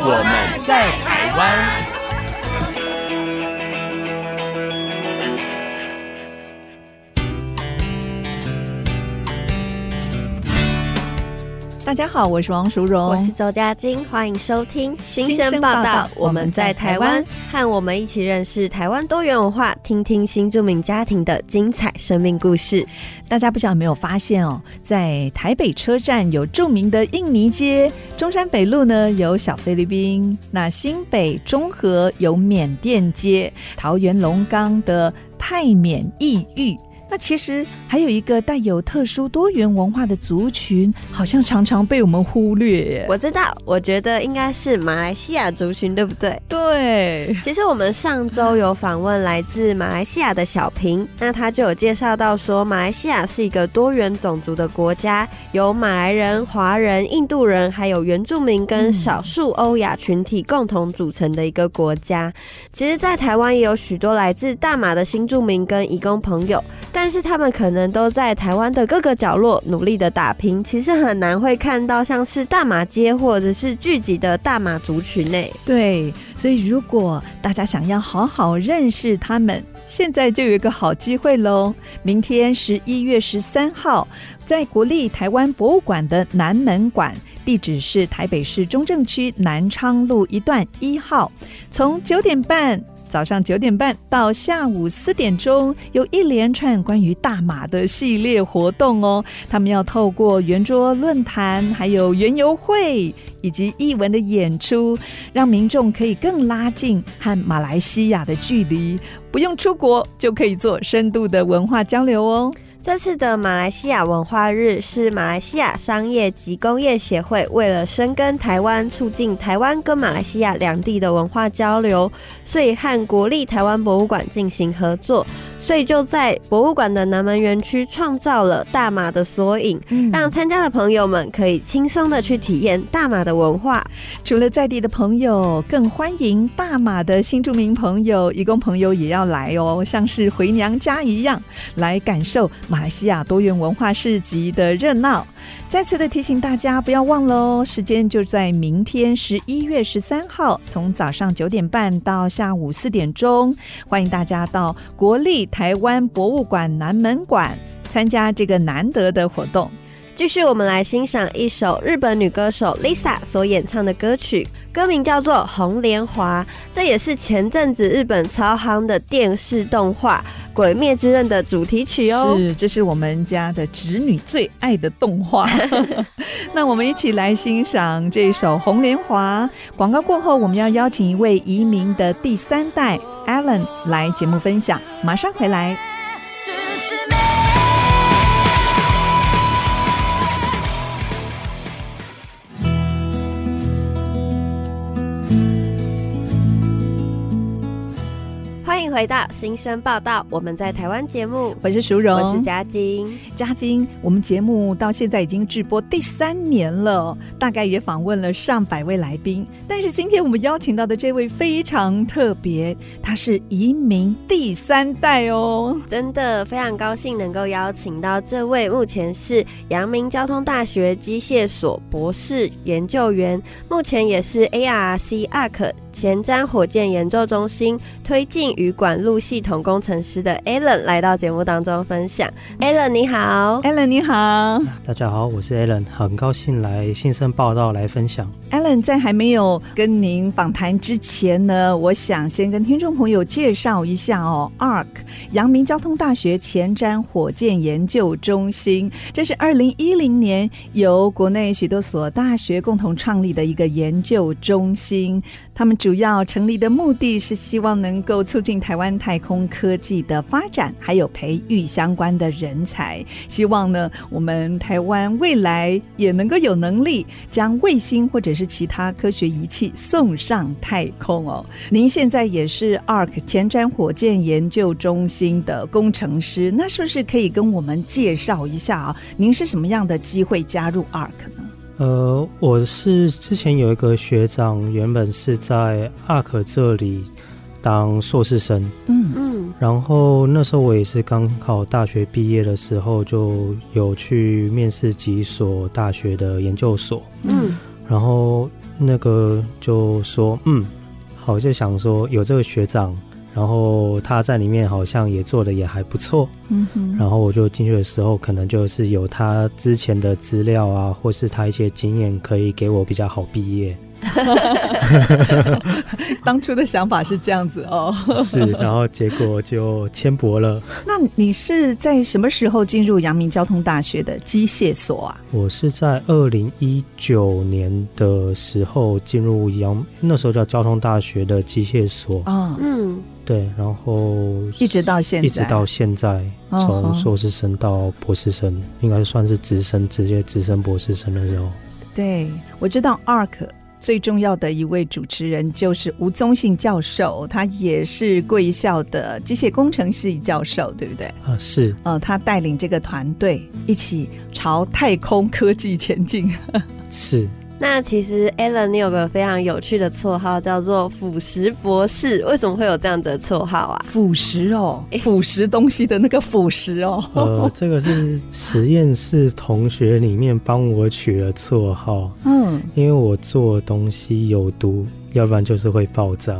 我们在台湾。大家好，我是王淑荣，我是周佳晶，欢迎收听新生报道。我们在台湾，和我们一起认识台湾多元文化，听听新住民家庭的精彩生命故事。大家不晓得有没有发现哦，在台北车站有著名的印尼街，中山北路呢有小菲律宾，那新北中和有缅甸街，桃园龙岗的泰缅异域。那其实还有一个带有特殊多元文化的族群，好像常常被我们忽略。我知道，我觉得应该是马来西亚族群，对不对？对。其实我们上周有访问来自马来西亚的小平，那他就有介绍到说，马来西亚是一个多元种族的国家，有马来人、华人、印度人，还有原住民跟少数欧亚群体共同组成的一个国家。其实，在台湾也有许多来自大马的新住民跟移工朋友。但是他们可能都在台湾的各个角落努力的打拼，其实很难会看到像是大马街或者是聚集的大马族群内。对，所以如果大家想要好好认识他们，现在就有一个好机会喽！明天十一月十三号，在国立台湾博物馆的南门馆，地址是台北市中正区南昌路一段一号，从九点半。早上九点半到下午四点钟，有一连串关于大马的系列活动哦。他们要透过圆桌论坛、还有园游会以及译文的演出，让民众可以更拉近和马来西亚的距离，不用出国就可以做深度的文化交流哦。这次的马来西亚文化日是马来西亚商业及工业协会为了深耕台湾，促进台湾跟马来西亚两地的文化交流，所以和国立台湾博物馆进行合作。所以就在博物馆的南门园区创造了大马的缩影，嗯，让参加的朋友们可以轻松的去体验大马的文化。除了在地的朋友，更欢迎大马的新住民朋友、移工朋友也要来哦，像是回娘家一样来感受马来西亚多元文化市集的热闹。再次的提醒大家，不要忘了哦，时间就在明天十一月十三号，从早上九点半到下午四点钟，欢迎大家到国立台湾博物馆南门馆参加这个难得的活动。继续，我们来欣赏一首日本女歌手 Lisa 所演唱的歌曲，歌名叫做《红莲华》，这也是前阵子日本超夯的电视动画《鬼灭之刃》的主题曲哦。是，这是我们家的侄女最爱的动画。那我们一起来欣赏这首《红莲华》。广告过后，我们要邀请一位移民的第三代 Alan 来节目分享，马上回来。欢迎回到新生报道，我们在台湾节目，我是淑荣，我是嘉晶，嘉晶，我们节目到现在已经直播第三年了，大概也访问了上百位来宾，但是今天我们邀请到的这位非常特别，他是移民第三代哦，真的非常高兴能够邀请到这位，目前是阳明交通大学机械所博士研究员，目前也是 ARC ARC 前瞻火箭研究中心推进与管路系统工程师的 Alan 来到节目当中分享。Alan 你好，Alan 你好，大家好，我是 Alan，很高兴来新生报道来分享。Alan 在还没有跟您访谈之前呢，我想先跟听众朋友介绍一下哦，ARC 阳明交通大学前瞻火箭研究中心，这是二零一零年由国内许多所大学共同创立的一个研究中心，他们主主要成立的目的是希望能够促进台湾太空科技的发展，还有培育相关的人才。希望呢，我们台湾未来也能够有能力将卫星或者是其他科学仪器送上太空哦。您现在也是 ARC 前瞻火箭研究中心的工程师，那是不是可以跟我们介绍一下啊？您是什么样的机会加入 ARC 呢？呃，我是之前有一个学长，原本是在 ARC 这里当硕士生，嗯嗯，然后那时候我也是刚好大学毕业的时候，就有去面试几所大学的研究所，嗯，然后那个就说，嗯，好，就想说有这个学长。然后他在里面好像也做的也还不错，嗯哼，然后我就进去的时候，可能就是有他之前的资料啊，或是他一些经验，可以给我比较好毕业。当初的想法是这样子哦，是，然后结果就签博了。那你是在什么时候进入阳明交通大学的机械所啊？我是在二零一九年的时候进入阳，那时候叫交通大学的机械所。嗯嗯，对，然后一直到现在，一直到现在，从硕士生到博士生，哦、应该算是直升，直接直升博士生的时候。对，我知道 ARK。最重要的一位主持人就是吴宗信教授，他也是贵校的机械工程系教授，对不对？啊，是。呃，他带领这个团队一起朝太空科技前进。是。那其实 Alan，你有个非常有趣的绰号，叫做“腐蚀博士”。为什么会有这样的绰号啊？腐蚀哦，腐蚀东西的那个腐蚀哦。呃，这个是实验室同学里面帮我取了绰号。嗯，因为我做东西有毒，要不然就是会爆炸。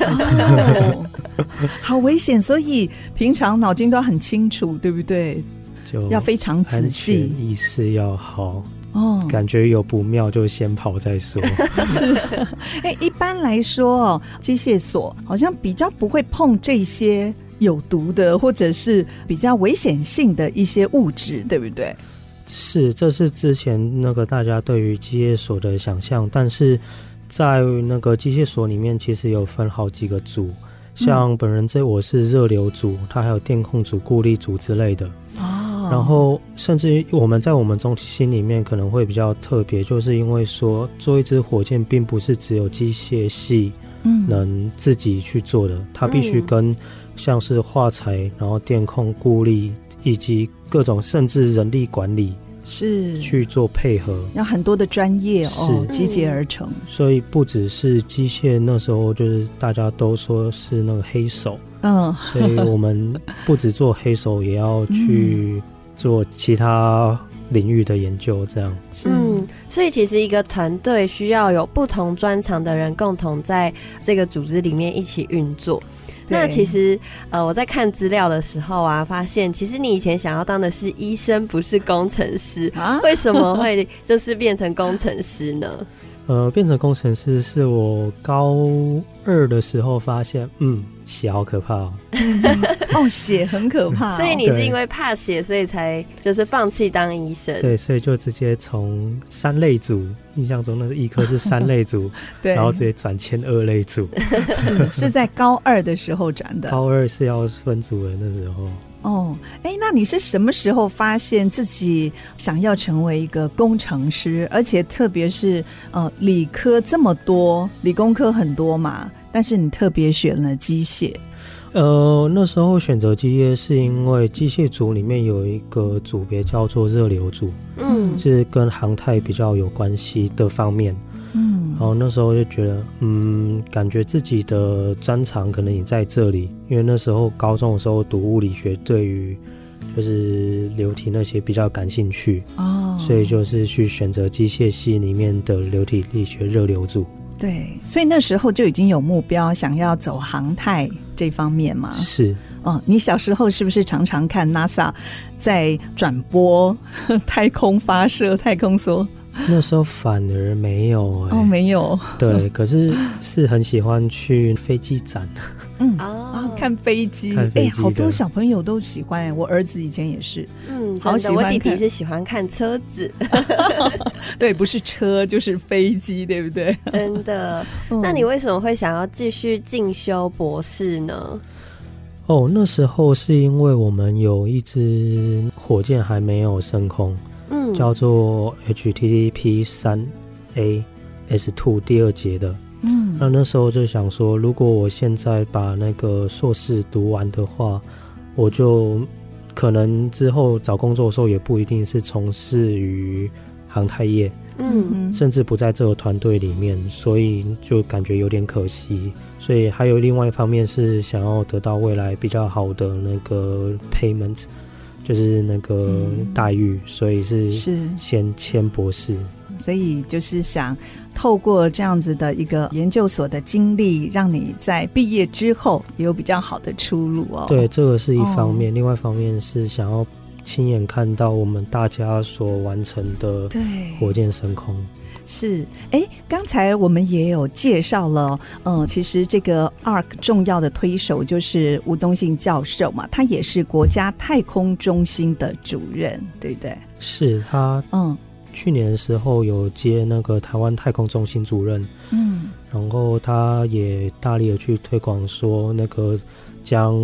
哦，好危险，所以平常脑筋都很清楚，对不对？就要非常仔细，意识要好。哦，感觉有不妙就先跑再说。是，哎、欸，一般来说哦，机械锁好像比较不会碰这些有毒的或者是比较危险性的一些物质，对不对？是，这是之前那个大家对于机械锁的想象，但是在那个机械锁里面，其实有分好几个组，像本人这我是热流组，它还有电控组、固力组之类的。然后，甚至于我们在我们中心里面可能会比较特别，就是因为说做一支火箭，并不是只有机械系能自己去做的，它必须跟像是化材，然后电控、固力以及各种甚至人力管理是。去做配合，要很多的专业哦集结而成。所以不只是机械，那时候就是大家都说是那个黑手，嗯，所以我们不止做黑手，也要去。做其他领域的研究，这样。嗯，所以其实一个团队需要有不同专长的人共同在这个组织里面一起运作。那其实，呃，我在看资料的时候啊，发现其实你以前想要当的是医生，不是工程师啊？为什么会就是变成工程师呢？呃，变成工程师是我高二的时候发现，嗯，血好可怕哦。哦，血很可怕哦。所以你是因为怕血，所以才就是放弃当医生。对，所以就直接从三类组，印象中那个医科是三类组，对，然后直接转签二类组。是是在高二的时候转的。高二是要分组的那时候。哦，哎，那你是什么时候发现自己想要成为一个工程师？而且特别是呃，理科这么多，理工科很多嘛，但是你特别选了机械。呃，那时候选择机械是因为机械组里面有一个组别叫做热流组，嗯，是跟航太比较有关系的方面。嗯，然后那时候就觉得，嗯，感觉自己的专长可能也在这里，因为那时候高中的时候读物理学，对于就是流体那些比较感兴趣哦，所以就是去选择机械系里面的流体力学热流组。对，所以那时候就已经有目标，想要走航太这方面嘛。是，哦，你小时候是不是常常看 NASA 在转播 太空发射、太空梭？那时候反而没有、欸、哦，没有。对，可是是很喜欢去飞机展，嗯啊、哦，看飞机，哎、欸，好多小朋友都喜欢。我儿子以前也是，嗯，好喜欢。我弟弟是喜欢看车子，对，不是车就是飞机，对不对？真的。那你为什么会想要继续进修博士呢？哦，那时候是因为我们有一支火箭还没有升空，嗯，叫做 HTTP 三 A S Two 第二节的。嗯，那那时候就想说，如果我现在把那个硕士读完的话，我就可能之后找工作的时候也不一定是从事于航太业，嗯甚至不在这个团队里面，所以就感觉有点可惜。所以还有另外一方面是想要得到未来比较好的那个 payment，就是那个待遇，所以是是先签博士。所以就是想透过这样子的一个研究所的经历，让你在毕业之后也有比较好的出路哦。对，这个是一方面，哦另外一方面是想要亲眼看到我们大家所完成的对火箭升空。是，哎，刚才我们也有介绍了，嗯，其实这个 ARC 重要的推手就是吴宗信教授嘛，他也是国家太空中心的主任，对不对？是他，嗯。去年的时候有接那个台湾太空中心主任，嗯。然后他也大力的去推广说，那个将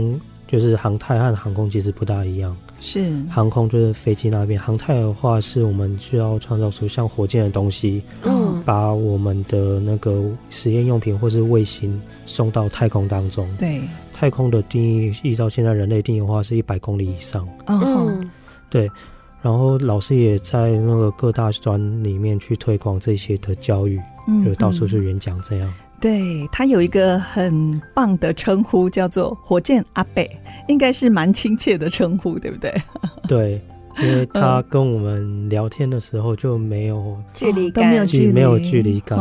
就是航太和航空其实不大一样，是，航空就是飞机那边，航太的话是我们需要创造出像火箭的东西，嗯把我们的那个实验用品或是卫星送到太空当中。对，太空的定义，依照现在人类定义的话，是一百公里以上。嗯嗯对，然后老师也在那个各大专里面去推广这些的教育，嗯就到处去演讲这样。对他有一个很棒的称呼，叫做“火箭阿贝”，应该是蛮亲切的称呼，对不对？对，因为他跟我们聊天的时候就没有距离哦没有感，距离，没有距离感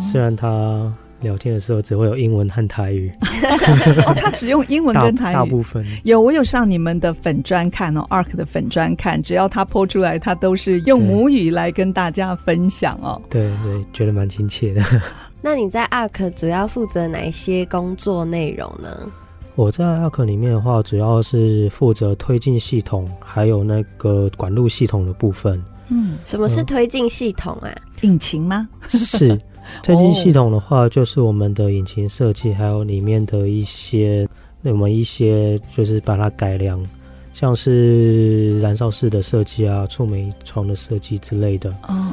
虽然他聊天的时候只会有英文和台语，哦，他只用英文跟台语。大部分有，我有上你们的粉砖看哦，ARC 的粉砖看，只要他 po 出来，他都是用母语来跟大家分享哦。对对，觉得蛮亲切的。那你在 ARK 主要负责哪一些工作内容呢？我在 ARK 里面的话，主要是负责推进系统，还有那个管路系统的部分。嗯，什么是推进系统啊？引擎吗？是 推进系统的话，就是我们的引擎设计，还有里面的一些我们一些就是把它改良，像是燃烧室的设计啊、触媒床的设计之类的。哦，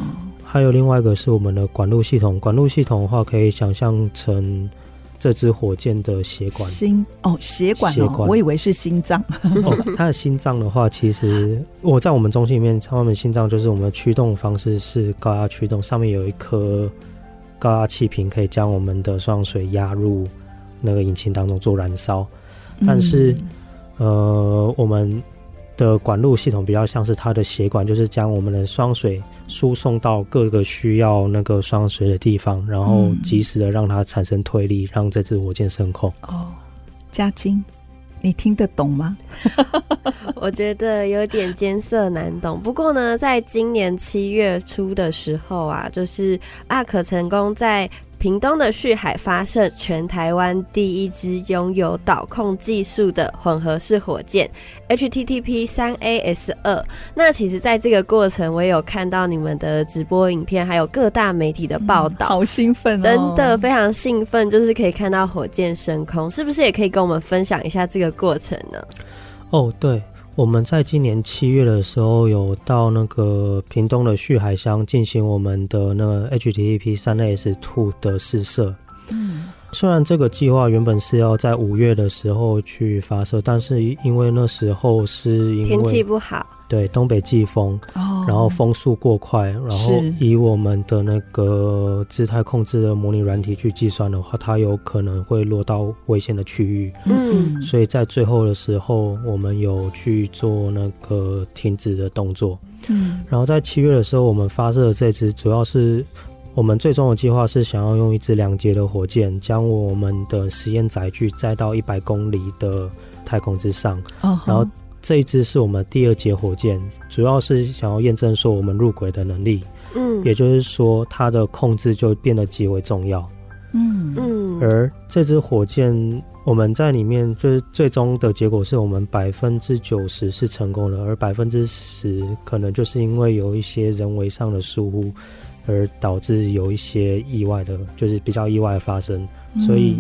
还有另外一个是我们的管路系统，管路系统的话，可以想象成这支火箭的血管。心哦，血管哦，血管我以为是心脏。哦，它的心脏的话，其实我在我们中心里面，他们心脏就是我们的驱动方式是高压驱动，上面有一颗高压气瓶，可以将我们的双水压入那个引擎当中做燃烧。但是嗯呃，我们的管路系统比较像是它的血管，就是将我们的双水输送到各个需要那个双水的地方，然后嗯及时的让它产生推力，让这只火箭升空。哦，嘉晶，你听得懂吗？我觉得有点艰涩难懂。不过呢，在今年七月初的时候啊，就是阿可成功在屏东的旭海发射全台湾第一支拥有导控技术的混合式火箭 HTTP 三 AS 二。那其实，在这个过程，我也有看到你们的直播影片，还有各大媒体的报道。好兴奋哦！真的非常兴奋，就是可以看到火箭升空，是不是也可以跟我们分享一下这个过程呢？哦，对，我们在今年七月的时候有到那个屏东的旭海乡进行我们的那个 HTTP 三 S Two 的试射。嗯，虽然这个计划原本是要在五月的时候去发射，但是因为那时候是因为天气不好，对东北季风，哦，然后风速过快，然后以我们的那个姿态控制的模拟软体去计算的话，它有可能会落到危险的区域。嗯所以在最后的时候，我们有去做那个停止的动作。嗯然后在七月的时候，我们发射的这支主要是我们最终的计划是想要用一支两节的火箭，将我们的实验载具载到一百公里的太空之上。哦，然后这一支是我们第二节火箭，主要是想要验证说我们入轨的能力，嗯也就是说它的控制就变得极为重要。嗯嗯而这支火箭，我们在里面就是最终的结果是我们百分之九十是成功的，而百分之十可能就是因为有一些人为上的疏忽，而导致有一些意外的，就是比较意外的发生。所以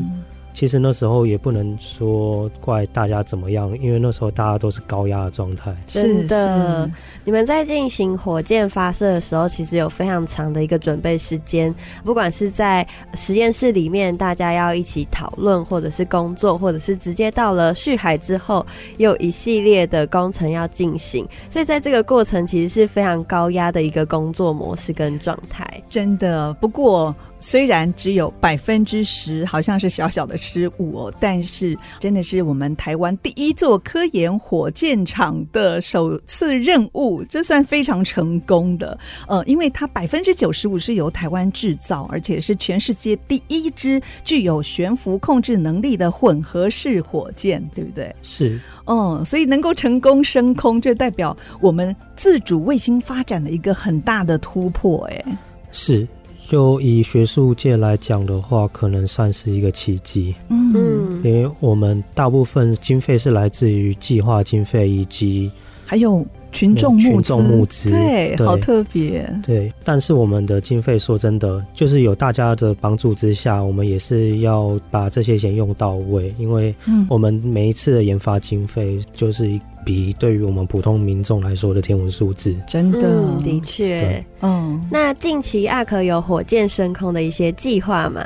其实那时候也不能说怪大家怎么样，因为那时候大家都是高压的状态。是的，你们在进行火箭发射的时候，其实有非常长的一个准备时间。不管是在实验室里面，大家要一起讨论，或者是工作，或者是直接到了续海之后，又有一系列的工程要进行。所以在这个过程，其实是非常高压的一个工作模式跟状态。真的，不过。虽然只有百分之十，好像是小小的失误哦，但是真的是我们台湾第一座科研火箭场的首次任务，这算非常成功的。呃，因为它百分之九十五是由台湾制造，而且是全世界第一支具有悬浮控制能力的混合式火箭，对不对？是，嗯，所以能够成功升空，这代表我们自主卫星发展的一个很大的突破，哎，是。就以学术界来讲的话，可能算是一个奇迹。嗯，因为我们大部分经费是来自于计划经费以及还有群众募资，群众募资，对，好特别。对，但是我们的经费，说真的，就是有大家的帮助之下，我们也是要把这些钱用到位，因为我们每一次的研发经费就是一。比对于我们普通民众来说的天文数字，真的，嗯、的确，嗯。那近期阿克有火箭升空的一些计划吗？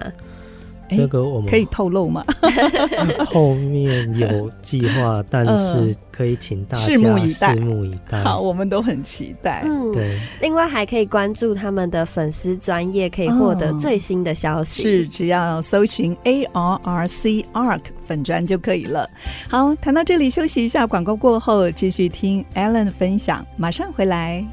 这个我们可以透露吗？后面有计划，但是可以请大家拭目以待。拭目以待。好，我们都很期待。嗯，对。另外还可以关注他们的粉丝专业，可以获得最新的消息。是，只要搜寻 A R R C Arc 粉专就可以了。好，谈到这里休息一下，广告过后继续听 Alan 分享，马上回来。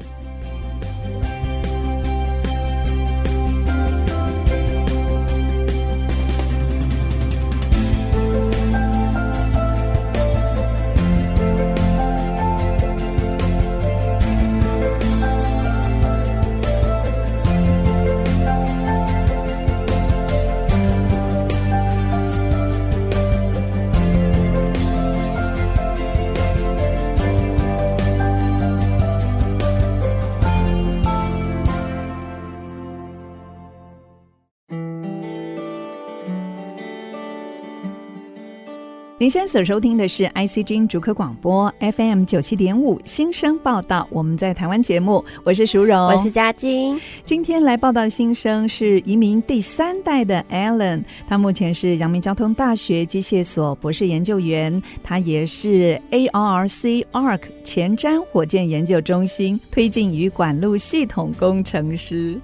您现在所收听的是 ICG 主科广播 FM 九七点五新生报道，我们在台湾节目，我是淑荣，我是嘉晶。今天来报道新生是移民第三代的 Alan，他目前是阳明交通大学机械所博士研究员，他也是 ARRC Arc 前瞻火箭研究中心推进与管路系统工程师。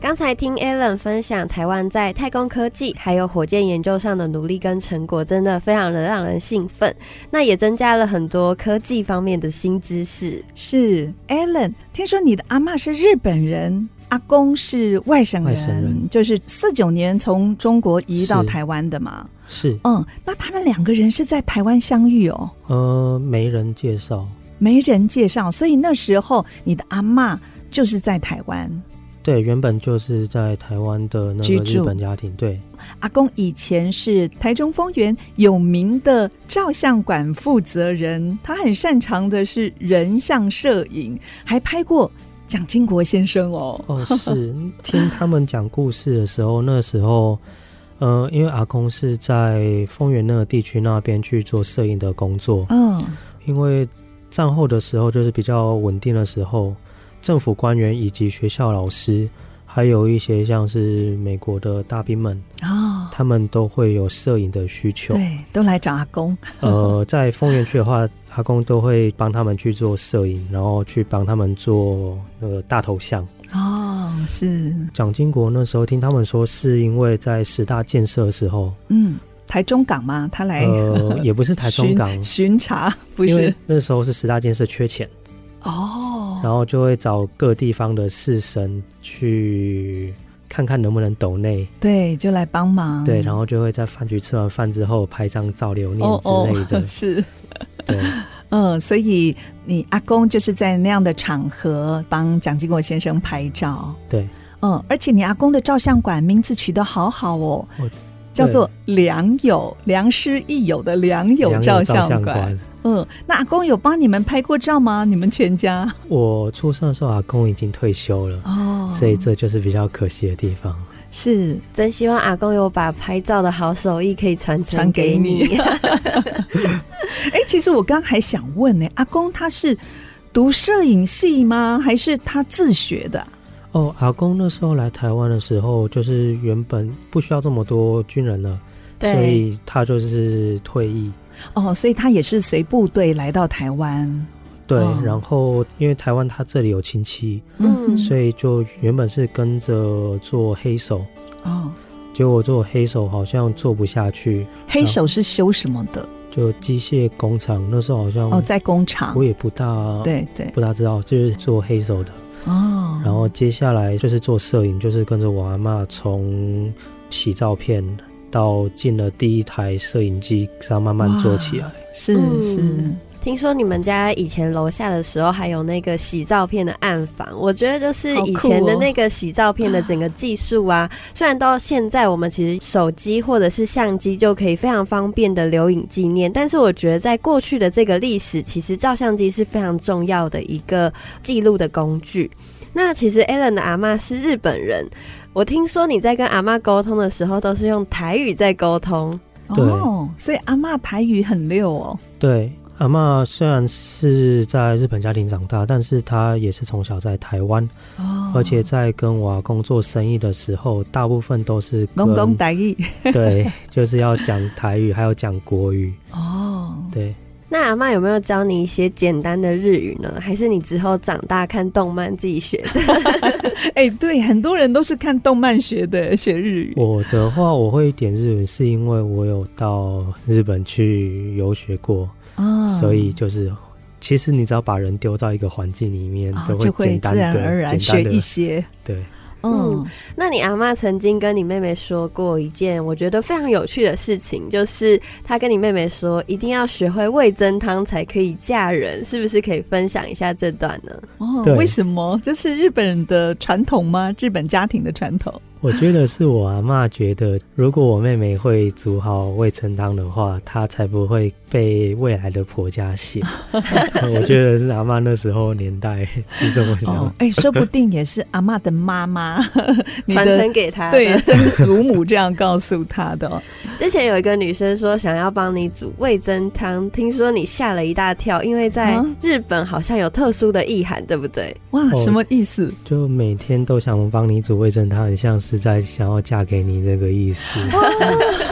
刚才听 Alan 分享台湾在太空科技还有火箭研究上的努力跟成果，真的非常的让人兴奋。那也增加了很多科技方面的新知识。是 Alan，听说你的阿嬷是日本人，阿公是外省人，外省人就是四九年从中国移到台湾的嘛？是。嗯，那他们两个人是在台湾相遇哦？呃，没人介绍，没人介绍，所以那时候你的阿嬷就是在台湾。对，原本就是在台湾的那个日本家庭。对，阿公以前是台中丰原有名的照相馆负责人，他很擅长的是人像摄影，还拍过蒋经国先生哦。哦，是 听他们讲故事的时候，那时候，呃，因为阿公是在丰原那个地区那边去做摄影的工作。嗯，因为战后的时候就是比较稳定的时候。政府官员以及学校老师，还有一些像是美国的大兵们哦，他们都会有摄影的需求，对，都来找阿公。呃，在丰原区的话，阿公都会帮他们去做摄影，然后去帮他们做那个大头像。哦，是。蒋经国那时候听他们说，是因为在十大建设的时候，嗯，台中港吗？他来，呃，也不是台中港巡查，不是，那时候是十大建设缺钱。哦，然后就会找各地方的士绅去看看能不能抖内，对，就来帮忙，对，然后就会在饭局吃完饭之后拍张照留念之类的，哦 哦是，对，嗯，所以你阿公就是在那样的场合帮蒋经国先生拍照，对，嗯，而且你阿公的照相馆名字取得好好哦，叫做良友，良师益友的良友照相馆。嗯，那阿公有帮你们拍过照吗？你们全家？我出生的时候，阿公已经退休了哦，所以这就是比较可惜的地方。是，真希望阿公有把拍照的好手艺可以传承给你。哎、欸，其实我刚还想问呢，阿公他是读摄影系吗？还是他自学的？哦，阿公那时候来台湾的时候，就是原本不需要这么多军人了，所以他就是退役。哦，所以他也是随部队来到台湾。对，哦、然后因为台湾他这里有亲戚，嗯，所以就原本是跟着做黑手。哦，结果做黑手好像做不下去。黑手是修什么的？就机械工厂，那时候好像哦，在工厂，我也不大对对，不大知道，就是做黑手的。哦，然后接下来就是做摄影，就是跟着我阿妈从洗照片到进了第一台摄影机，这样慢慢做起来。是是。嗯听说你们家以前楼下的时候还有那个洗照片的暗房，我觉得就是以前的那个洗照片的整个技术啊。虽然到现在我们其实手机或者是相机就可以非常方便的留影纪念，但是我觉得在过去的这个历史，其实照相机是非常重要的一个记录的工具。那其实 Alan 的阿妈是日本人，我听说你在跟阿妈沟通的时候都是用台语在沟通，对，哦，所以阿妈台语很溜哦，对。阿妈虽然是在日本家庭长大，但是她也是从小在台湾，哦，而且在跟我阿公做生意的时候，大部分都是公公台语，对，就是要讲台语，还要讲国语。哦，对。那阿妈有没有教你一些简单的日语呢？还是你之后长大看动漫自己学的？哎、欸，对，很多人都是看动漫学的，学日语。我的话，我会一点日语，是因为我有到日本去游学过。哦，所以就是，其实你只要把人丢到一个环境里面，哦、都会简单的、自然而然学一些。对，嗯，那你阿妈曾经跟你妹妹说过一件我觉得非常有趣的事情，就是她跟你妹妹说，一定要学会味增汤才可以嫁人，是不是可以分享一下这段呢？哦，为什么？这是日本人的传统吗？日本家庭的传统？我觉得是我阿妈觉得，如果我妹妹会煮好味噌汤的话，她才不会被未来的婆家写。我觉得是阿妈那时候年代 是这么想。哎、哦欸，说不定也是阿妈的妈妈 传承给她，对，曾祖母这样告诉她的。之前有一个女生说想要帮你煮味噌汤，听说你吓了一大跳，因为在日本好像有特殊的意涵，对不对？哇，什么意思？就每天都想帮你煮味噌汤，很像是。是在想要嫁给你这个意思，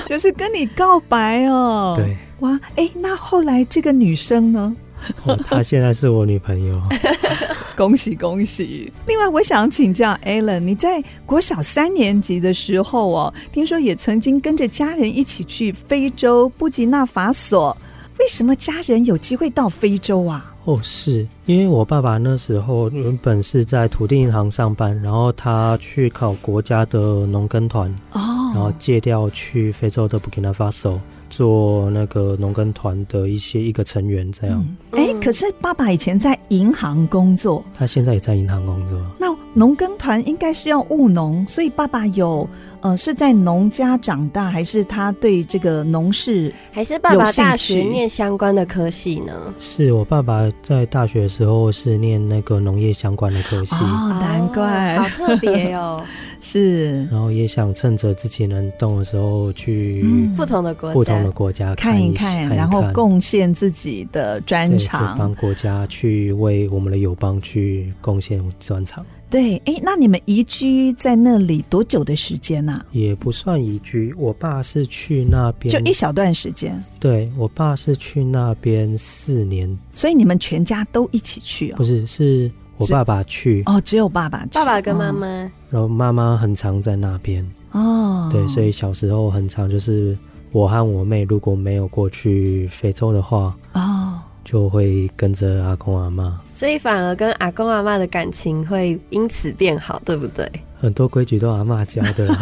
就是跟你告白哦。对，哇，哎、欸，那后来这个女生呢？哦，她现在是我女朋友。恭喜恭喜！另外，我想请教 Alan，你在国小三年级的时候哦，听说也曾经跟着家人一起去非洲布吉纳法索。为什么家人有机会到非洲啊？哦，是因为我爸爸那时候原本是在土地银行上班，然后他去考国家的农耕团，哦，然后借调去非洲的布吉纳法索做那个农耕团的一些一个成员，这样。哎、嗯欸，可是爸爸以前在银行工作，他现在也在银行工作。那农耕团应该是要务农，所以爸爸有。呃，是在农家长大，还是他对这个农事，还是爸爸大学念相关的科系呢？是我爸爸在大学的时候是念那个农业相关的科系哦，难怪，哦、好特别哦。是，然后也想趁着自己能动的时候去不同的国家，不同的国家看一看，看一看，然后贡献自己的专长，帮国家去为我们的友邦去贡献专长。对，哎，那你们移居在那里多久的时间呢？啊？也不算移居，我爸是去那边就一小段时间。对，我爸是去那边四年，所以你们全家都一起去哦？不是，是我爸爸去哦，只有爸爸去，爸爸跟妈妈，哦、然后妈妈很常在那边哦。对，所以小时候很常就是我和我妹如果没有过去非洲的话哦。就会跟着阿公阿妈，所以反而跟阿公阿妈的感情会因此变好，对不对？很多规矩都阿妈教的。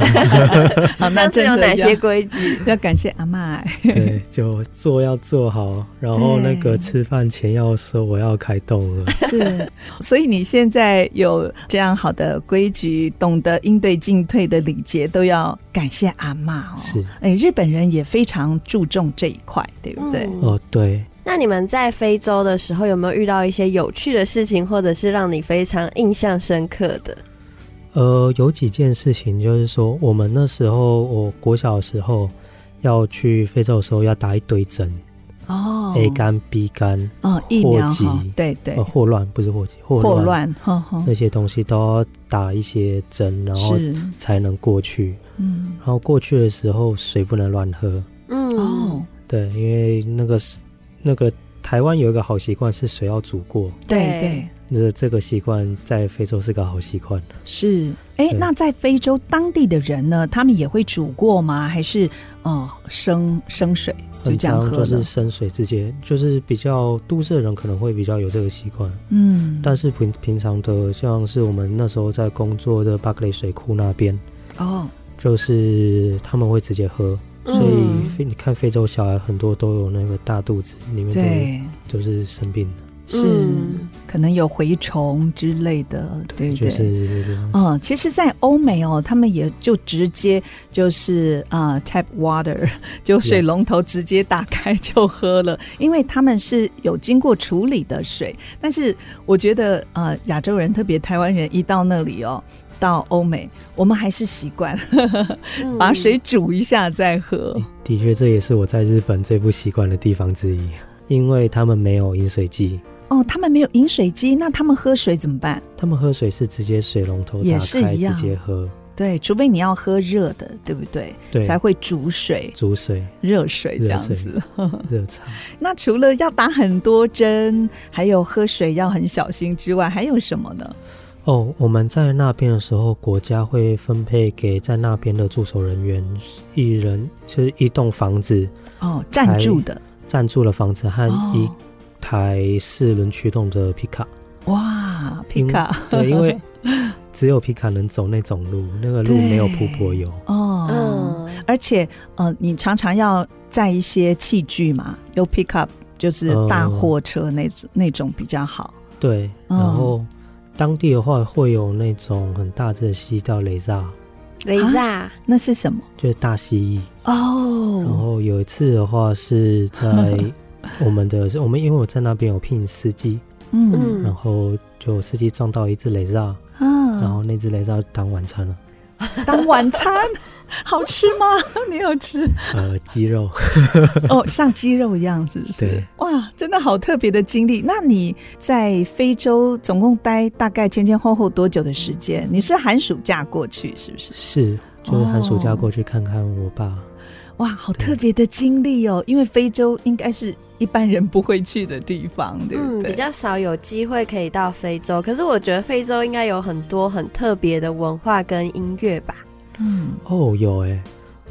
好，那这有哪些规矩？要感谢阿妈。对，就做要做好，然后那个吃饭前要说我要开动了。是，所以你现在有这样好的规矩，懂得应对进退的礼节，都要感谢阿妈哦。是，哎，日本人也非常注重这一块，对不对？嗯、哦，对。那你们在非洲的时候有没有遇到一些有趣的事情，或者是让你非常印象深刻的？呃，有几件事情，就是说，我们那时候，我国小的时候要去非洲的时候，要打一堆针。哦，A 肝、B 肝，哦，疫苗哈，对对，霍乱不是霍急，霍霍乱，那些东西都要打一些针，然后才能过去。嗯，然后过去的时候水不能乱喝。嗯哦，对，因为那个是那个台湾有一个好习惯是水要煮过。对对。这这个习惯在非洲是个好习惯。是，哎，那在非洲当地的人呢，他们也会煮过吗？还是呃生生水就这样喝？就是生水直接，就是比较都市的人可能会比较有这个习惯。嗯，但是平平常的，像是我们那时候在工作的巴克雷水库那边，哦，就是他们会直接喝，嗯、所以非你看非洲小孩很多都有那个大肚子，里面对都是生病的。是，嗯、可能有蛔虫之类的，对不对？就是，嗯，其实，在欧美哦，他们也就直接就是啊、呃、tap water，就水龙头直接打开 就喝了，Yeah. 因为他们是有经过处理的水。但是，我觉得呃，亚洲人特别台湾人一到那里哦，到欧美，我们还是习惯把水煮一下再喝。嗯、的确，这也是我在日本最不习惯的地方之一，因为他们没有饮水机。哦，他们没有饮水机，那他们喝水怎么办？他们喝水是直接水龙头打开也是一样直接喝。对，除非你要喝热的，对不对？对，才会煮水。煮水，热水这样子。热茶。那除了要打很多针，还有喝水要很小心之外，还有什么呢？哦，我们在那边的时候，国家会分配给在那边的驻守人员一人，就是一栋房子。哦，暂住的。暂住的房子和一。哦台四轮驱动的皮卡，哇，皮卡，对，因为只有皮卡能走那种路，那个路没有铺柏油。哦，嗯，而且呃，你常常要载一些器具嘛，有皮卡就是大货车那那种比较好，对，然后、嗯、当地的话会有那种很大只的蜥蜴叫雷萨，雷萨那是什么？就是大蜥蜴。哦，然后有一次的话是在。我们的 我们因为我在那边有聘司机，嗯，然后就司机撞到一只雷扎，嗯，然后那只雷扎当晚餐了，当晚餐 好吃吗？你有吃？呃，鸡肉，哦，像鸡肉一样，是不是？对，哇，真的好特别的经历。那你在非洲总共待大概前前后后多久的时间？你是寒暑假过去，是不是？是，就是寒暑假过去看看我爸。哦哇，好特别的经历哦！因为非洲应该是一般人不会去的地方，对不对？嗯，比较少有机会可以到非洲。可是我觉得非洲应该有很多很特别的文化跟音乐吧？嗯，哦，有哎，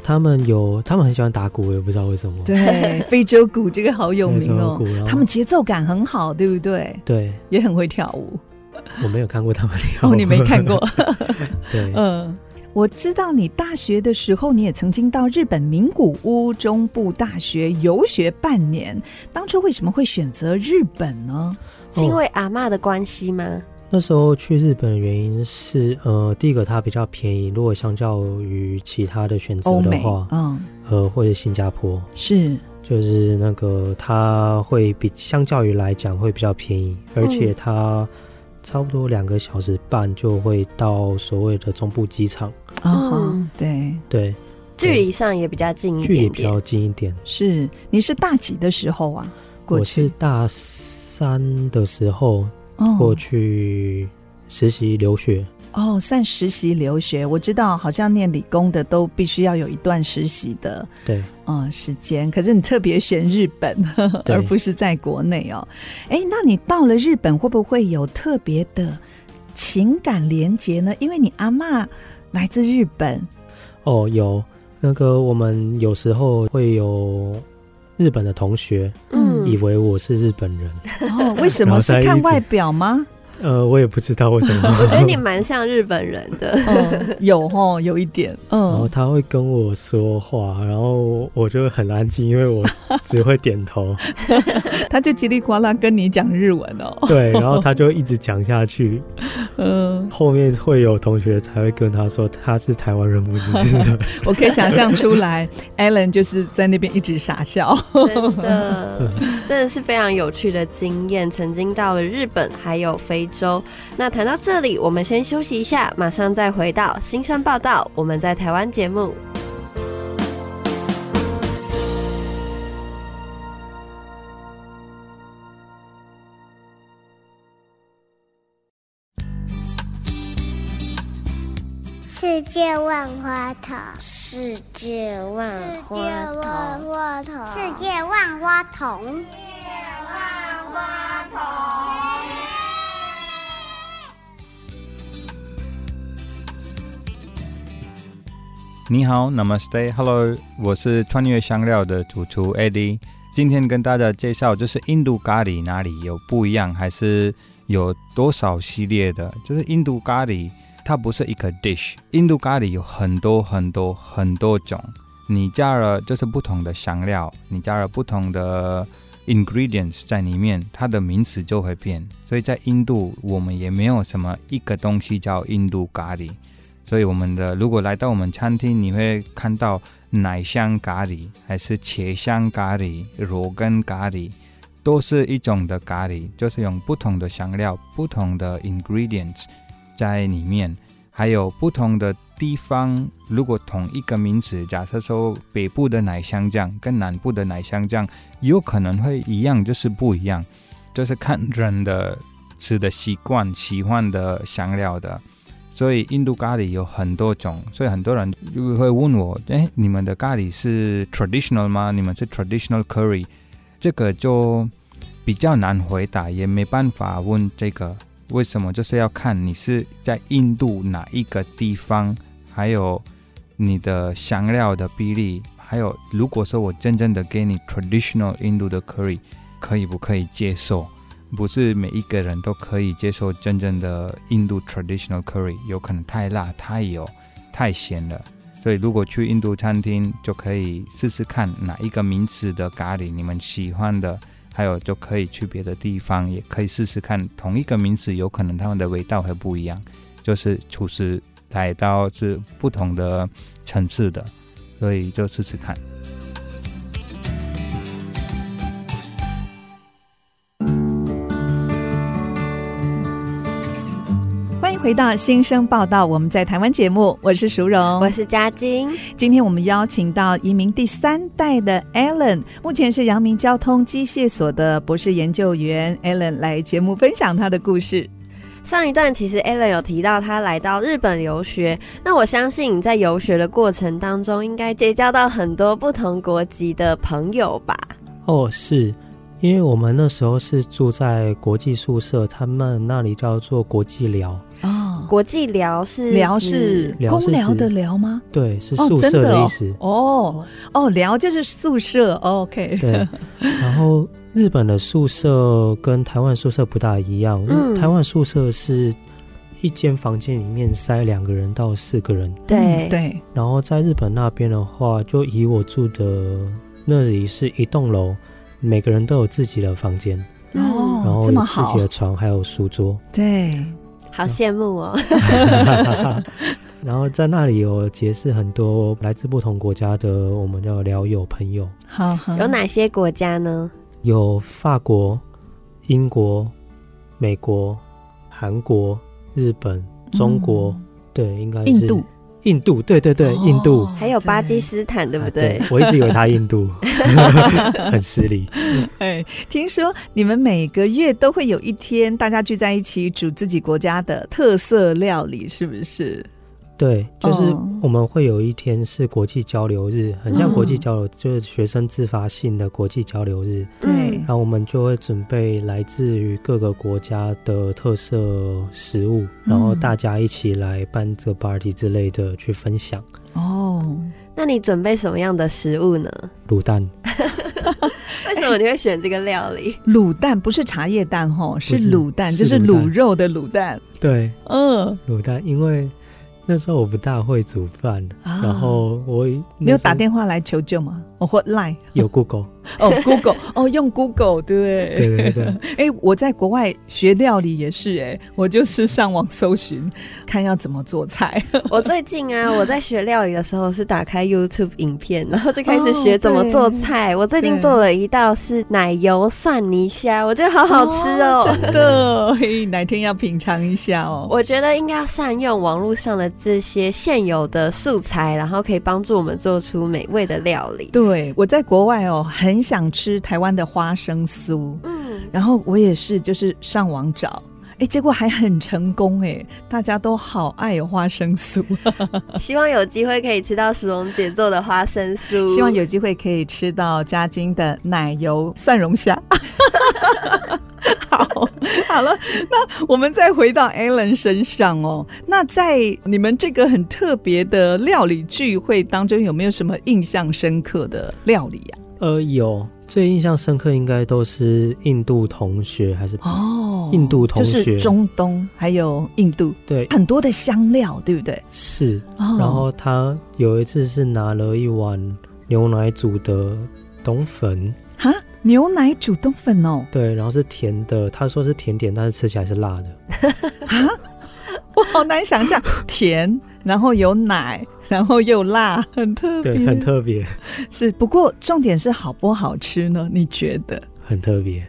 他们有，他们很喜欢打鼓，我也不知道为什么。对，非洲鼓这个好有名哦，他们节奏感很好，对不对？对，也很会跳舞。我没有看过他们跳舞，哦，你没看过？对，嗯。我知道你大学的时候，你也曾经到日本名古屋中部大学游学半年。当初为什么会选择日本呢？是因为阿嬷的关系吗？哦，那时候去日本的原因是，呃，第一个它比较便宜，如果相较于其他的选择的话，嗯，呃，或者新加坡。是，就是那个它会比相较于来讲会比较便宜，而且它差不多两个小时半就会到所谓的中部机场。哦，对。对，距离上也比较近一点，距离比较近一点。是，你是大几的时候啊？我是大三的时候过去实习留学。哦，算实习留学。我知道，好像念理工的都必须要有一段实习的，对，嗯，时间。可是你特别选日本，而不是在国内哦。哎，那你到了日本，会不会有特别的情感连结呢？因为你阿妈。来自日本哦，有那个我们有时候会有日本的同学，嗯，以为我是日本人。哦，为什么？是看外表吗？呃，我也不知道为什么。我觉得你蛮像日本人的，嗯、有哦，有一点。嗯，然后他会跟我说话，然后我就很安静，因为我只会点头。他就叽里呱啦跟你讲日文哦。对，然后他就一直讲下去。嗯，后面会有同学才会跟他说他是台湾人，不是日本。我可以想象出来，Alan 就是在那边一直傻笑。真的，真的是非常有趣的经验。曾经到了日本，还有非。非洲。那谈到这里，我们先休息一下，马上再回到新生报道。我们在台湾节目。世界万花筒，世界万花筒，世界万花筒，世界万花筒。你好，Namaste，Hello，我是穿越香料的主厨 Eddie，今天跟大家介绍就是印度咖喱哪里有不一样，还是有多少系列的，就是印度咖喱。它不是一个 dish，印度咖喱有很多很多很多种，你加了就是不同的香料，你加了不同的 ingredients 在里面，它的名词就会变。所以在印度，我们也没有什么一个东西叫印度咖喱。所以我们的如果来到我们餐厅，你会看到奶香咖喱，还是茄香咖喱、罗根咖喱，都是一种的咖喱，就是用不同的香料、不同的 ingredients。在里面还有不同的地方，如果同一个名词，假设说北部的奶香酱跟南部的奶香酱有可能会一样，就是不一样，就是看人的吃的习惯、喜欢的香料的。所以印度咖喱有很多种，所以很多人就会问我：诶，你们的咖喱是 traditional 吗？你们是 traditional curry？这个就比较难回答，也没办法问这个。为什么？就是要看你是在印度哪一个地方，还有你的香料的比例，还有如果说我真正的给你 traditional 印度的 curry，可以不可以接受？不是每一个人都可以接受真正的印度 traditional curry，有可能太辣、太油、太咸了。所以如果去印度餐厅，就可以试试看哪一个名词的咖喱你们喜欢的。还有就可以去别的地方，也可以试试看同一个名字，有可能他们的味道会不一样。就是厨师来到是不同的层次的，所以就试试看。回到新生报道，我们在台湾节目，我是淑荣，我是嘉晶。今天我们邀请到移民第三代的 Alan，目前是阳明交通机械所的博士研究员。Alan 来节目分享他的故事。上一段其实 Alan 有提到他来到日本留学，那我相信你在游学的过程当中，应该结交到很多不同国籍的朋友吧？哦，是。因为我们那时候是住在国际宿舍，他们那里叫做国际寮哦，国际寮是寮是公寮的寮吗？对，是宿舍的意思。哦哦，寮就是宿舍。OK，对。然后日本的宿舍跟台湾宿舍不大一样，嗯，台湾宿舍是一间房间里面塞两个人到四个人。对对。然后在日本那边的话，就以我住的那里是一栋楼。每个人都有自己的房间哦，然后有自己的床，还有书桌，对，好羡慕哦。然后在那里有结识很多来自不同国家的我们叫聊友朋友。好，好，有哪些国家呢？有法国、英国、美国、韩国、日本、中国，嗯、对，应该是印度。印度，对对对，印度，还有巴基斯坦，对不对？我一直以为他印度，很失礼。哎，听说你们每个月都会有一天，大家聚在一起煮自己国家的特色料理，是不是？对，就是我们会有一天是国际交流日，很像国际交流，就是学生自发性的国际交流日。对，然后我们就会准备来自于各个国家的特色食物，然后大家一起来办这个 party 之类的去分享。哦，那你准备什么样的食物呢？卤蛋。为什么你会选这个料理？卤蛋不是茶叶蛋哈，是卤蛋，就是卤肉的卤蛋。对，嗯，卤蛋，因为。那时候我不大会煮饭，啊、然后我你有打电话来求救吗？我或 Line 有 Google 哦，Google 哦，用 Google 对对对对。哎，我在国外学料理也是哎，我就是上网搜寻看要怎么做菜。我最近啊，我在学料理的时候是打开 YouTube 影片，然后就开始学怎么做菜。哦、我最近做了一道是奶油蒜泥虾，我觉得好好吃哦，哦真的，嘿，哪天要品尝一下哦。我觉得应该要善用网络上的这些现有的素材，然后可以帮助我们做出美味的料理。对，我在国外哦，很想吃台湾的花生酥，嗯，然后我也是就是上网找，哎，结果还很成功哎，大家都好爱花生酥，希望有机会可以吃到淑蓉姐做的花生酥，希望有机会可以吃到嘉晶的奶油蒜蓉虾。好，好了，那我们再回到 Alan 身上哦。那在你们这个很特别的料理聚会当中，有没有什么印象深刻的料理啊？呃，有，最印象深刻应该都是印度同学，还是哦，印度同学，就是中东还有印度，对，很多的香料，对不对？是。然后他有一次是拿了一碗牛奶煮的冬粉，哈。牛奶煮冬粉哦，对，然后是甜的。他说是甜点，但是吃起来是辣的。啊，我好难想象，甜，然后有奶，然后又辣，很特别，对，很特别。是，不过重点是好不好吃呢？你觉得？很特别。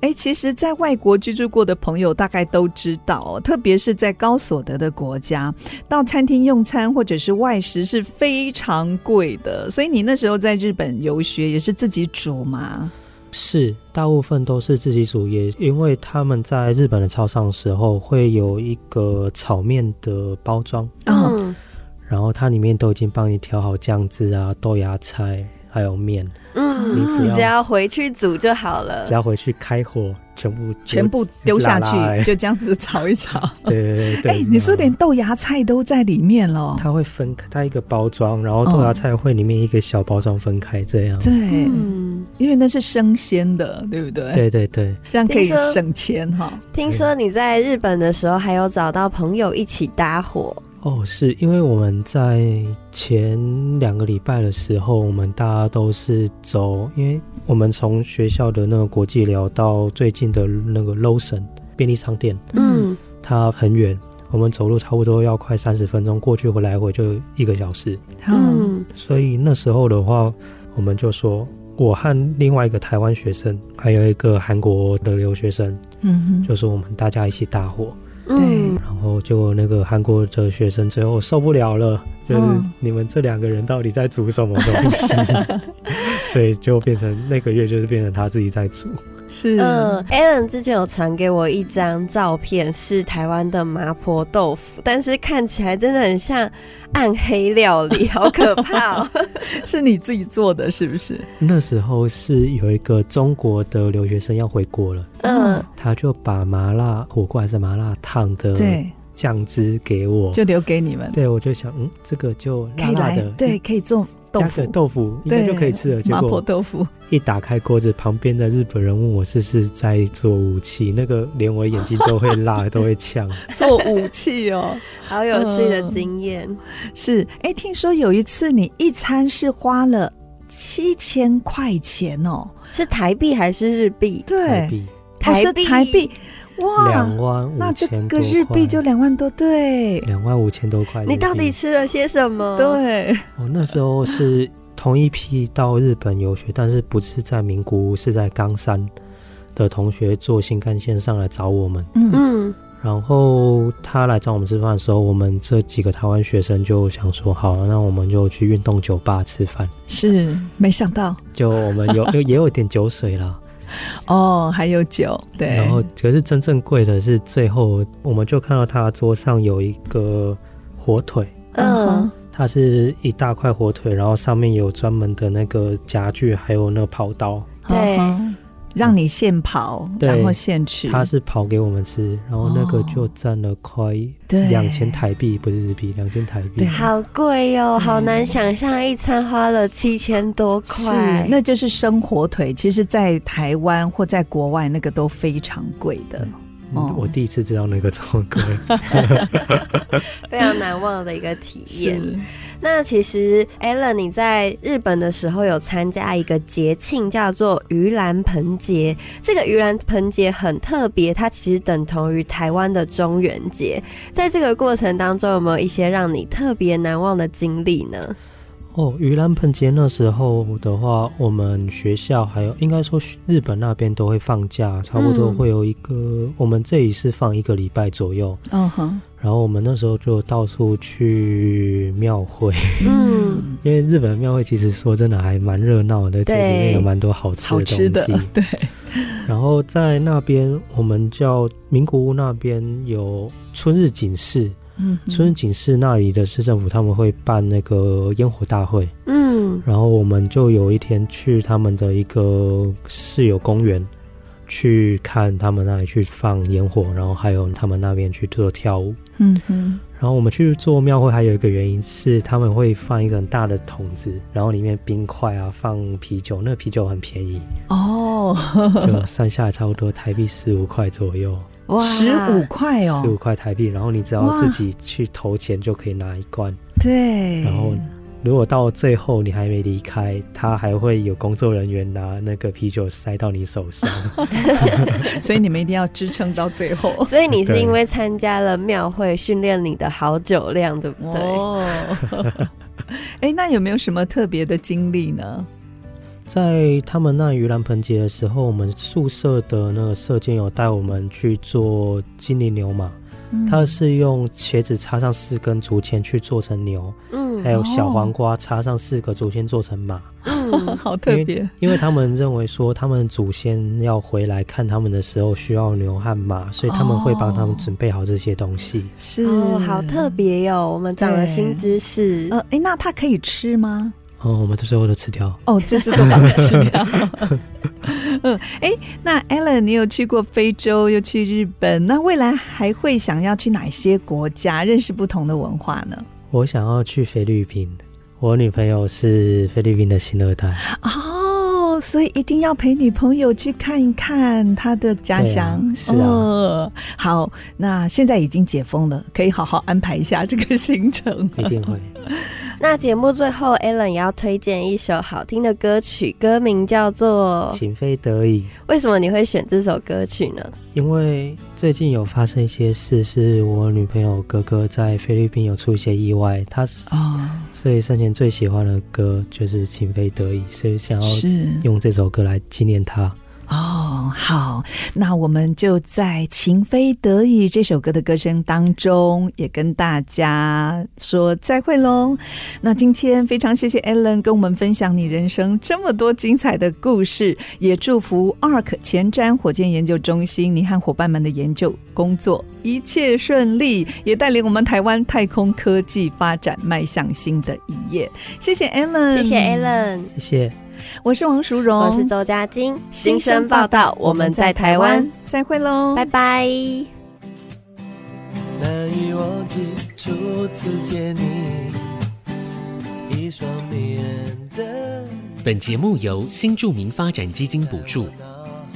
哎，其实，在外国居住过的朋友大概都知道哦，特别是在高所得的国家，到餐厅用餐或者是外食是非常贵的。所以你那时候在日本游学也是自己煮吗？是，大部分都是自己煮，也因为他们在日本的超商的时候会有一个炒面的包装，嗯，然后它里面都已经帮你调好酱汁啊、豆芽菜还有面，嗯，你只要，只要回去煮就好了，只要回去开火。全部全部丢下去，就这样子炒一炒。对对对，哎，你说连豆芽菜都在里面了。它会分开，它一个包装，然后豆芽菜会里面一个小包装分开，这样。对，嗯，因为那是生鲜的，对不对？对对对，这样可以省钱哈。听说你在日本的时候还有找到朋友一起搭伙。哦，是因为我们在前两个礼拜的时候，我们大家都是走，因为我们从学校的那个国际寮到最近的那个 Lawson 便利商店，嗯，它很远，我们走路差不多要快三十分钟，过去回来回就一个小时，嗯，所以那时候的话，我们就说，我和另外一个台湾学生，还有一个韩国的留学生，嗯，就是我们大家一起搭伙。对，然后就那个韩国的学生最后受不了了，就是你们这两个人到底在煮什么东西？所以就变成那个月就是变成他自己在煮。是，嗯，Alan 之前有传给我一张照片，是台湾的麻婆豆腐，但是看起来真的很像暗黑料理，好可怕哦！是你自己做的是不是？那时候是有一个中国的留学生要回国了，嗯，他就把麻辣火锅还是麻辣烫的酱汁给我，就留给你们。对，我就想，嗯，这个就辣辣的，对，可以做。豆腐豆腐应该就可以吃了。结果麻婆豆腐一打开锅子，旁边的日本人问我是不是在做武器，那个连我眼睛都会辣，都会呛。做武器哦，好有趣的经验。嗯、是，哎，听说有一次你一餐是花了七千块钱哦，是台币还是日币？对，台币，台币。哇，两万五千多，那这个日币就两万多，对，两万五千多块。你到底吃了些什么？对，我那时候是同一批到日本游学，但是不是在名古屋，是在冈山的同学坐新干线上来找我们。嗯，然后他来找我们吃饭的时候，我们这几个台湾学生就想说，好，那我们就去运动酒吧吃饭。是，没想到，就我们有有 也有点酒水了。哦，还有酒，对。然后，可是真正贵的是最后，我们就看到他桌上有一个火腿，嗯，它是一大块火腿，然后上面有专门的那个夹具，还有那个刨刀，对。让你现跑，然后现吃。他是跑给我们吃，然后那个就占了快两千台币，不是日币，两千台币。好贵哟，好难想象一餐花了七千多块。是那就是生火腿，其实，在台湾或在国外，那个都非常贵的。哦，我第一次知道那个唱歌，非常难忘的一个体验。那其实 Alan 你在日本的时候有参加一个节庆，叫做盂兰盆节。这个盂兰盆节很特别，它其实等同于台湾的中元节。在这个过程当中，有没有一些让你特别难忘的经历呢？哦，盂兰盆节那时候的话，我们学校还有应该说日本那边都会放假，差不多会有一个，嗯、我们这里是放一个礼拜左右。嗯哼。然后我们那时候就到处去庙会，嗯，因为日本的庙会其实说真的还蛮热闹的，对，里面有蛮多好吃的东西。好吃的，对。然后在那边，我们叫名古屋那边有春日井市。嗯，春日井市那里的市政府他们会办那个烟火大会，嗯，然后我们就有一天去他们的一个市有公园去看他们那里去放烟火，然后还有他们那边去做跳舞，嗯哼，然后我们去做庙会还有一个原因是他们会放一个很大的桶子，然后里面冰块啊，放啤酒，那个啤酒很便宜。哦，就算下来差不多台币十五块左右。哇，十五块哦，十五块台币，然后你只要自己去投钱就可以拿一罐。对，然后如果到最后你还没离开，他还会有工作人员拿那个啤酒塞到你手上。所以你们一定要支撑到最后。所以你是因为参加了庙会，训练你的好酒量，对不对？哦，哎，那有没有什么特别的经历呢？在他们那盂兰盆节的时候，我们宿舍的那个社监有带我们去做精灵牛马，嗯、它是用茄子插上四根竹签去做成牛，嗯，还有小黄瓜插上四个竹签做成马，嗯，好特别。因，因为他们认为说，他们祖先要回来看他们的时候需要牛和马，所以他们会帮他们准备好这些东西。是，哦，好特别哟，我们长了新知识。呃，哎，那它可以吃吗？哦，我们都最后都吃掉。哦，就是都把它吃掉。嗯，哎，那 Alan，你有去过非洲，又去日本，那未来还会想要去哪些国家认识不同的文化呢？我想要去菲律宾，我女朋友是菲律宾的新二代。哦，所以一定要陪女朋友去看一看她的家乡。啊是啊。哦，好，那现在已经解封了，可以好好安排一下这个行程。一定会。那节目最后，Alan 也要推荐一首好听的歌曲，歌名叫做《情非得已》。为什么你会选这首歌曲呢？因为最近有发生一些事，是我女朋友哥哥在菲律宾有出一些意外，他所以生前最喜欢的歌就是《情非得已》，所以想要用这首歌来纪念他。哦，好，那我们就在《情非得已》这首歌的歌声当中，也跟大家说再会喽。那今天非常谢谢 Alan 跟我们分享你人生这么多精彩的故事，也祝福 ARC 前瞻火箭研究中心你和伙伴们的研究工作一切顺利，也带领我们台湾太空科技发展迈向新的一页。谢谢 Alan，谢谢 Alan，谢谢。我是王淑荣，我是周佳晶。新生报道，我们在台湾，再会喽，拜拜。难以忘记初次见你，一双迷人的。本节目由新住民发展基金补助。脑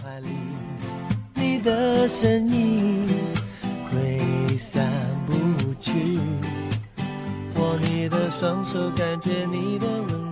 海里你的身影挥散不去，握你的双手，感觉你的温柔。